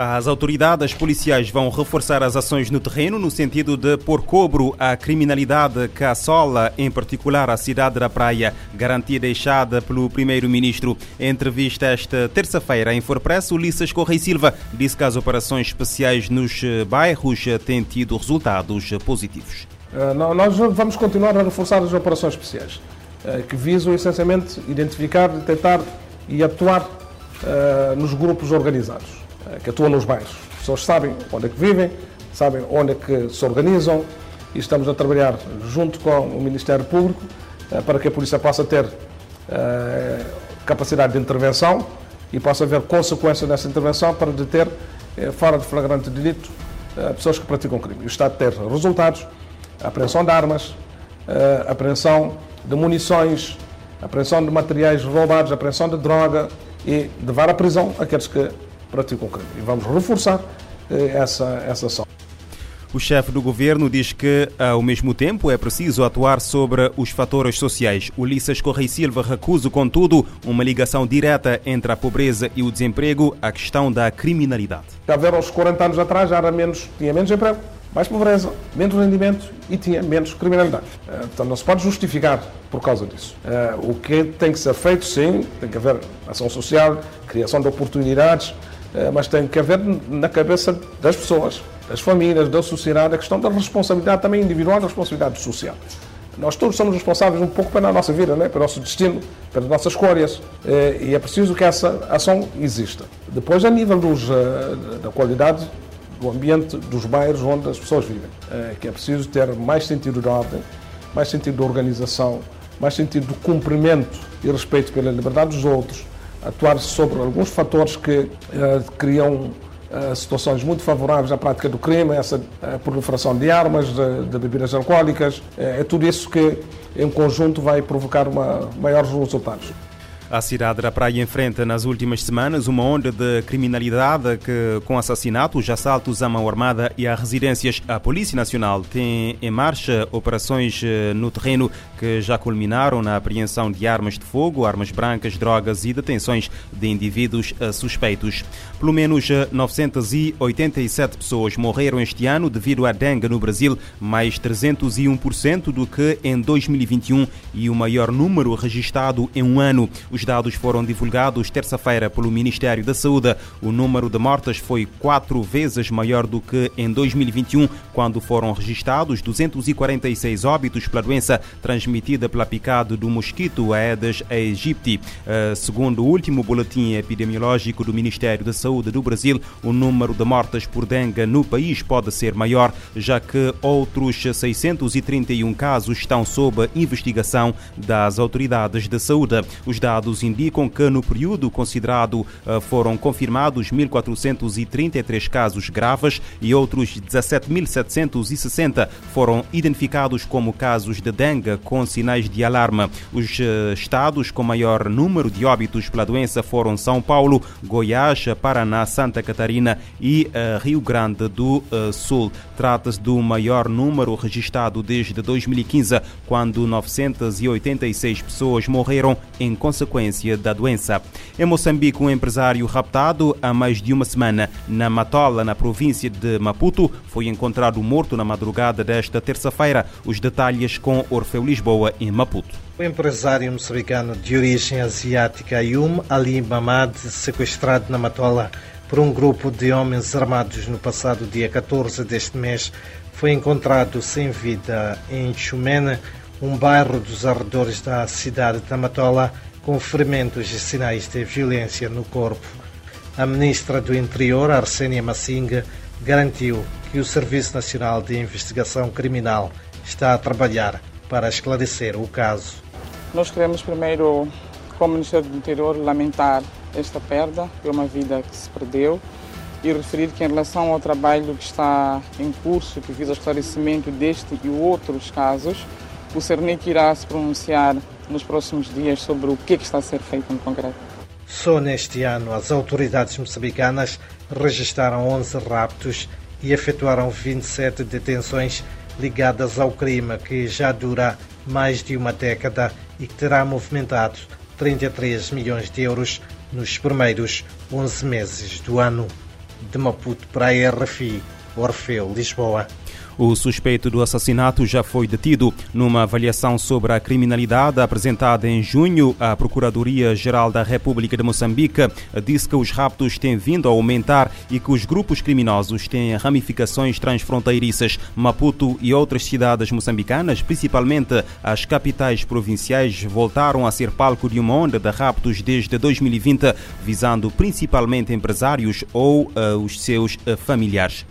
As autoridades policiais vão reforçar as ações no terreno no sentido de pôr cobro à criminalidade que assola, em particular, a cidade da Praia, garantia deixada pelo primeiro-ministro. Em entrevista esta terça-feira em Forpress, Ulisses Correia Silva disse que as operações especiais nos bairros têm tido resultados positivos. Eh, nós vamos continuar a reforçar as operações especiais, eh, que visam essencialmente identificar, detectar e atuar eh, nos grupos organizados eh, que atuam nos bairros. As pessoas sabem onde é que vivem, sabem onde é que se organizam e estamos a trabalhar junto com o Ministério Público eh, para que a polícia possa ter eh, capacidade de intervenção e possa haver consequências dessa intervenção para deter, fora de flagrante delito, pessoas que praticam crime. O Estado ter resultados, apreensão de armas, apreensão de munições, apreensão de materiais roubados, apreensão de droga e levar à prisão aqueles que praticam crime. E vamos reforçar eh, essa, essa ação. O chefe do governo diz que, ao mesmo tempo, é preciso atuar sobre os fatores sociais. Ulisses Correia Silva recusa, contudo, uma ligação direta entre a pobreza e o desemprego à questão da criminalidade. Já ver uns 40 anos atrás já era menos, tinha menos emprego, mais pobreza, menos rendimento e tinha menos criminalidade. Eh, portanto, não se pode justificar por causa disso. Eh, o que tem que ser feito, sim, tem que haver ação social, criação de oportunidades, mas tem que haver na cabeça das pessoas, das famílias, da sociedade, a questão da responsabilidade também individual da responsabilidade social. Nós todos somos responsáveis um pouco pela nossa vida, né? pelo nosso destino, pelas nossas escolhas, eh, e é preciso que essa ação exista. Depois, a nível dos, eh, da qualidade do ambiente dos bairros onde as pessoas vivem, que é preciso ter mais sentido de ordem, mais sentido de organização, mais sentido de cumprimento e respeito pela liberdade dos outros, atuar sobre alguns fatores que uh, criam uh, situações muito favoráveis à prática do crime, essa uh, proliferação de armas, de, de bebidas alcoólicas, é tudo isso que em conjunto vai provocar uma, maiores resultados. A cidade da Praia enfrenta nas últimas semanas uma onda de criminalidade que, com assassinatos, assaltos à mão armada e a residências. A Polícia Nacional tem em marcha operações eh, no terreno que já culminaram na apreensão de armas de fogo, armas brancas, drogas e detenções de indivíduos eh, suspeitos. Pelo menos 987 eh, pessoas morreram este ano devido à dengue no Brasil, mais 301% do que em 2021 e o maior número registrado em um ano. Os dados foram divulgados terça-feira pelo Ministério da Saúde. O número de mortes foi quatro vezes maior do que em 2021, quando foram registrados 246 óbitos pela doença transmitida pela picada do mosquito Aedes aegypti. Eh, segundo o último boletim epidemiológico do Ministério da Saúde do Brasil, o número de mortes por dengue no país pode ser maior, já que outros 631 casos estão sob investigação das autoridades de saúde. Os dados dados indicam que no período considerado eh, foram confirmados 1.433 casos graves e outros 17.760 foram identificados como casos de dengue com sinais de alarme. Os eh, estados com maior número de óbitos pela doença foram São Paulo, Goiás, Paraná, Santa Catarina e uh, Rio Grande do Sul. Trata-se do maior número registrado desde 2015, quando 986 pessoas morreram em consequência consequência da doença. Em Moçambique, um empresário raptado há mais de uma semana na Matola, na província de Maputo, foi encontrado morto na madrugada desta terça-feira. Os detalhes com Orfeu Lisboa, em Maputo. O empresário moçambicano de origem asiática Ayum Ali Mamad, sequestrado na Matola por um grupo de homens armados no passado dia 14 deste mês, foi encontrado sem vida em Chumene, um bairro dos arredores da cidade de Matola, com ferimentos e sinais de violência no corpo. A ministra do Interior, Arsênia Massinga, garantiu que o Serviço Nacional de Investigação Criminal está a trabalhar para esclarecer o caso. Nós queremos primeiro, como Ministério do Interior, lamentar esta perda de uma vida que se perdeu e referir que em relação ao trabalho que está em curso, que visa o esclarecimento deste e outros casos, o CERNIC irá se pronunciar nos próximos dias sobre o que, é que está a ser feito no concreto. Só neste ano, as autoridades moçambicanas registraram 11 raptos e efetuaram 27 detenções ligadas ao crime que já dura mais de uma década e que terá movimentado 33 milhões de euros nos primeiros 11 meses do ano. de Maputo para a RFI, Orfeu, Lisboa. O suspeito do assassinato já foi detido. Numa avaliação sobre a criminalidade apresentada em junho, a Procuradoria-Geral da República de Moçambique disse que os raptos têm vindo a aumentar e que os grupos criminosos têm ramificações transfronteiriças. Maputo e outras cidades moçambicanas, principalmente as capitais provinciais, voltaram a ser palco de uma onda de raptos desde 2020, visando principalmente empresários ou uh, os seus uh, familiares.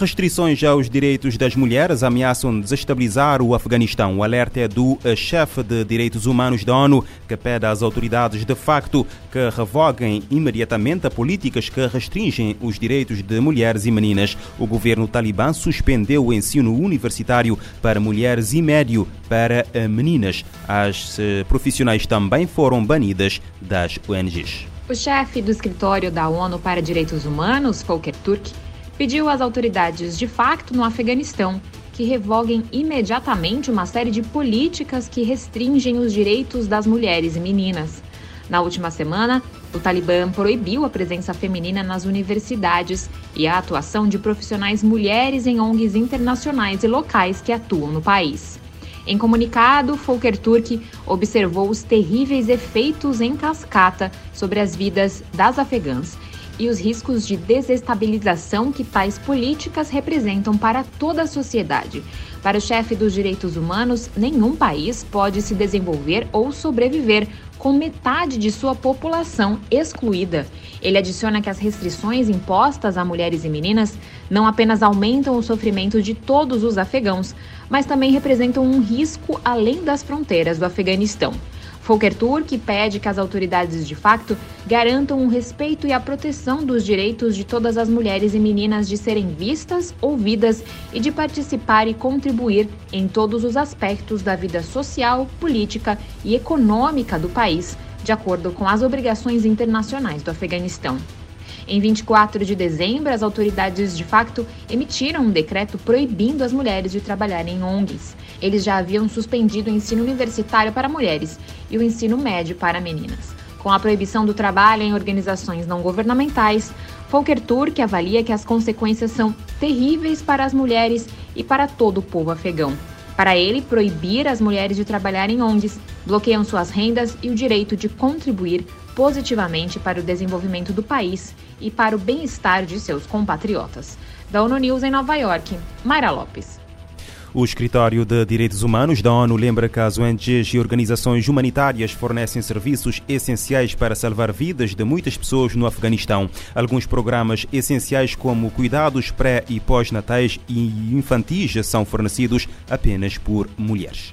Restrições aos direitos das mulheres ameaçam desestabilizar o Afeganistão. O alerta é do eh, chefe de direitos humanos da ONU, que pede às autoridades de facto que revoguem imediatamente políticas que restringem os direitos de mulheres e meninas. O governo talibã suspendeu o ensino universitário para mulheres e médio para eh, meninas. As eh, profissionais também foram banidas das ONGs. O chefe do escritório da ONU para Direitos Humanos, Volker Turk, pediu às autoridades de facto no Afeganistão que revoguem imediatamente uma série de políticas que restringem os direitos das mulheres e meninas. Na última semana, o Talibã proibiu a presença feminina nas universidades e a atuação de profissionais mulheres em ONGs internacionais e locais que atuam no país. Em comunicado, Volker Turk observou os terríveis efeitos em cascata sobre as vidas das afegãs e os riscos de desestabilização que tais políticas representam para toda a sociedade. Para o chefe dos direitos humanos, nenhum país pode se desenvolver ou sobreviver com metade de sua população excluída. Ele adiciona que as restrições impostas a mulheres e meninas não apenas aumentam o sofrimento de todos os afegãos, mas também representam um risco além das fronteiras do Afeganistão. Volker Turk pede que as autoridades de facto garantam o respeito e a proteção dos direitos de todas as mulheres e meninas de serem vistas, ouvidas e de participar e contribuir em todos os aspectos da vida social, política e econômica do país, de acordo com as obrigações internacionais do Afeganistão. Em 24 de dezembro, as autoridades de facto emitiram um decreto proibindo as mulheres de trabalhar em ONGs. Eles já haviam suspendido o ensino universitário para mulheres e o ensino médio para meninas. Com a proibição do trabalho em organizações não governamentais, Volker Turk avalia que as consequências são terríveis para as mulheres e para todo o povo afegão. Para ele, proibir as mulheres de trabalhar em ONGs bloqueiam suas rendas e o direito de contribuir positivamente para o desenvolvimento do país e para o bem-estar de seus compatriotas. Da ONU News em Nova York, Mayra Lopes. O Escritório de Direitos Humanos da ONU lembra que as ONGs e organizações humanitárias fornecem serviços essenciais para salvar vidas de muitas pessoas no Afeganistão. Alguns programas essenciais, como cuidados pré e pós-natais e infantis, são fornecidos apenas por mulheres.